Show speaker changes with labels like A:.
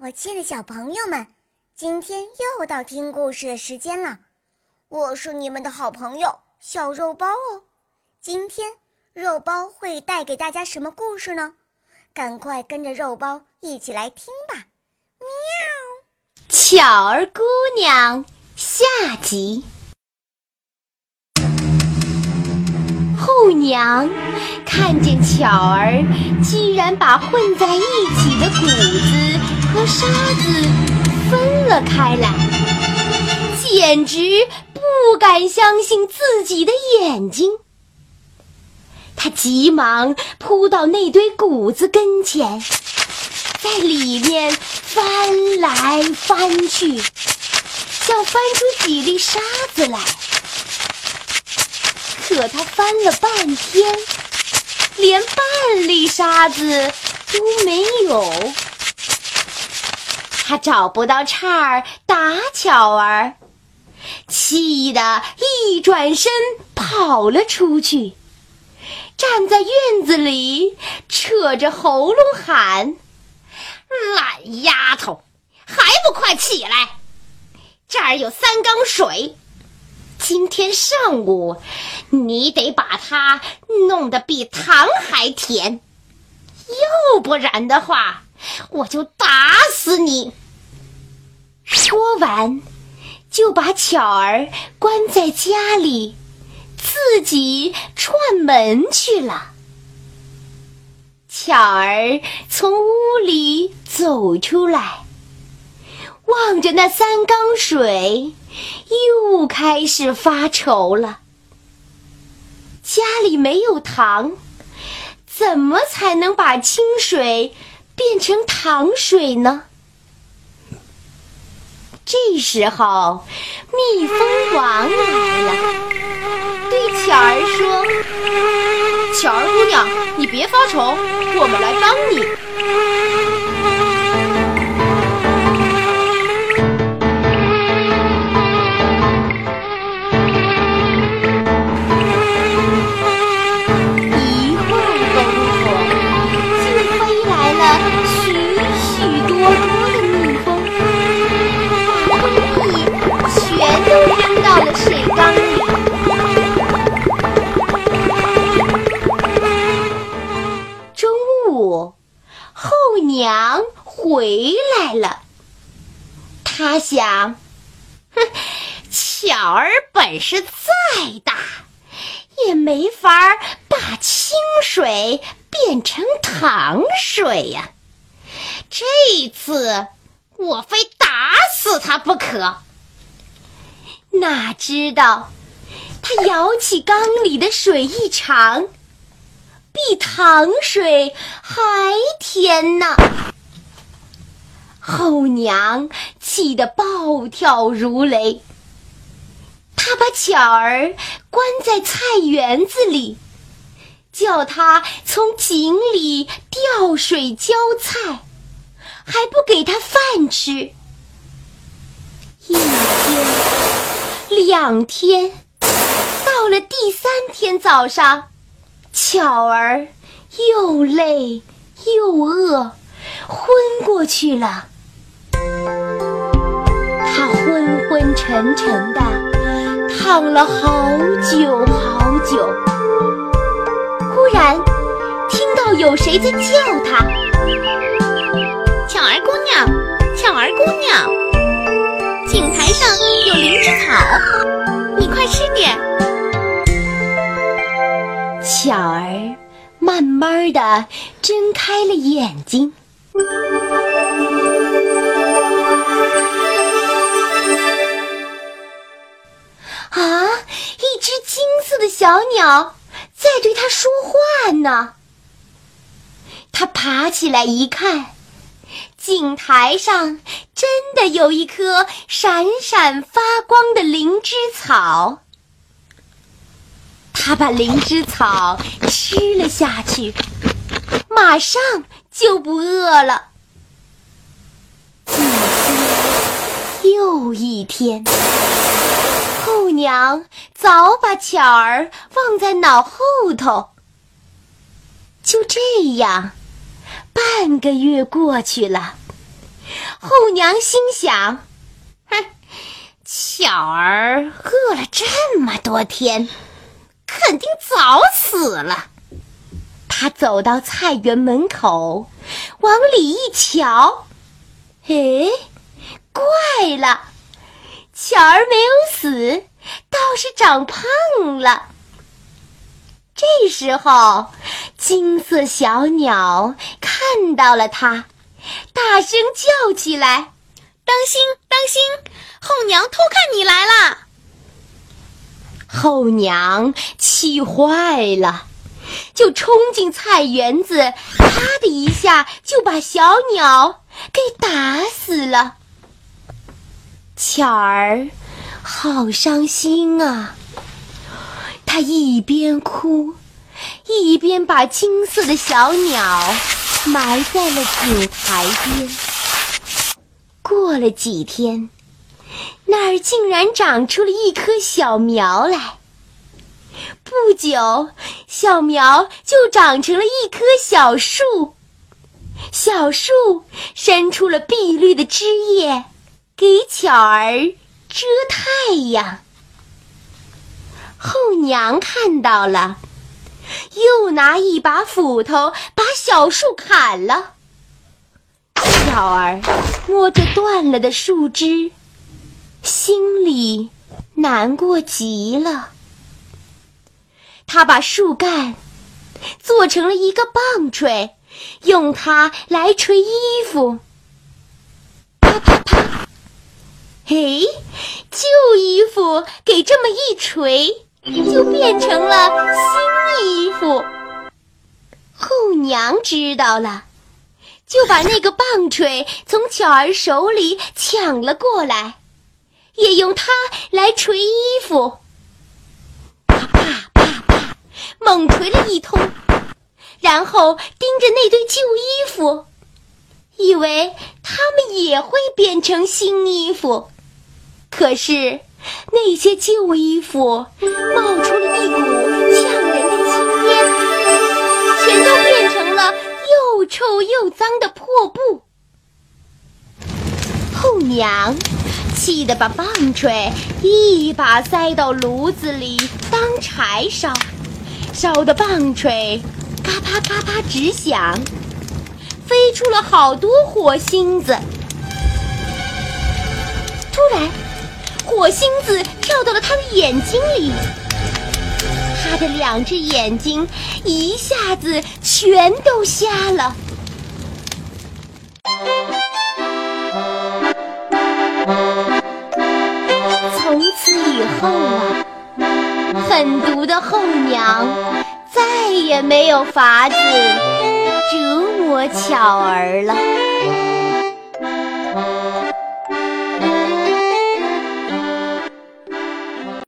A: 我亲爱的小朋友们，今天又到听故事的时间了。我是你们的好朋友小肉包哦。今天肉包会带给大家什么故事呢？赶快跟着肉包一起来听吧！
B: 喵。巧儿姑娘下集。后娘看见巧儿居然把混在一起的谷子和沙子分了开来，简直不敢相信自己的眼睛。他急忙扑到那堆谷子跟前，在里面翻来翻去，想翻出几粒沙子来。可他翻了半天，连半粒沙子都没有。他找不到叉儿打巧儿，气得一转身跑了出去，站在院子里，扯着喉咙喊：“
C: 懒丫头，还不快起来！这儿有三缸水。”今天上午，你得把它弄得比糖还甜，要不然的话，我就打死你！
B: 说完，就把巧儿关在家里，自己串门去了。巧儿从屋里走出来，望着那三缸水。又开始发愁了。家里没有糖，怎么才能把清水变成糖水呢？这时候，蜜蜂王来了，对巧儿说：“
D: 巧儿姑娘，你别发愁，我们来帮你。”
B: 想，
C: 哼，巧儿本事再大，也没法把清水变成糖水呀。这次我非打死他不可。
B: 哪知道，他舀起缸里的水一尝。比糖水还甜呢！后娘气得暴跳如雷。她把巧儿关在菜园子里，叫她从井里吊水浇菜，还不给她饭吃。一天，两天，到了第三天早上。巧儿又累又饿，昏过去了。他昏昏沉沉的躺了好久好久。忽然听到有谁在叫他：“
C: 巧儿姑娘，巧儿姑娘，井台上有灵芝草，你快吃点。”
B: 巧儿慢慢的睁开了眼睛，啊，一只金色的小鸟在对它说话呢。它爬起来一看，井台上真的有一棵闪闪发光的灵芝草。他把灵芝草吃了下去，马上就不饿了。一天又一天，娘早把巧儿忘在脑后头。就这样，半个月过去了，后娘心想：“
C: 哼，巧儿饿了这么多天，肯定早死了。”
B: 她走到菜园门口，往里一瞧，哎，怪了，巧儿没有死，倒是长胖了。这时候，金色小鸟看到了它，大声叫起来：“
D: 当心，当心！后娘偷看你来了！”
B: 后娘气坏了，就冲进菜园子，啪的一下就把小鸟给打死了。巧儿好伤心啊！他一边哭，一边把金色的小鸟埋在了井台边。过了几天，那儿竟然长出了一棵小苗来。不久，小苗就长成了一棵小树，小树伸出了碧绿的枝叶，给巧儿遮太阳。后娘看到了，又拿一把斧头把小树砍了。小儿摸着断了的树枝，心里难过极了。他把树干做成了一个棒槌，用它来捶衣服。啪啪啪！嘿，给这么一捶。就变成了新衣服。后娘知道了，就把那个棒槌从巧儿手里抢了过来，也用它来捶衣服。啪啪啪啪，猛捶了一通，然后盯着那堆旧衣服，以为他们也会变成新衣服。可是。那些旧衣服冒出了一股呛人的青烟，全都变成了又臭又脏的破布。后娘气得把棒槌一把塞到炉子里当柴烧，烧的棒槌嘎巴嘎巴直响，飞出了好多火星子。突然。火星子跳到了他的眼睛里，他的两只眼睛一下子全都瞎了。从此以后啊，狠毒的后娘再也没有法子折磨巧儿了。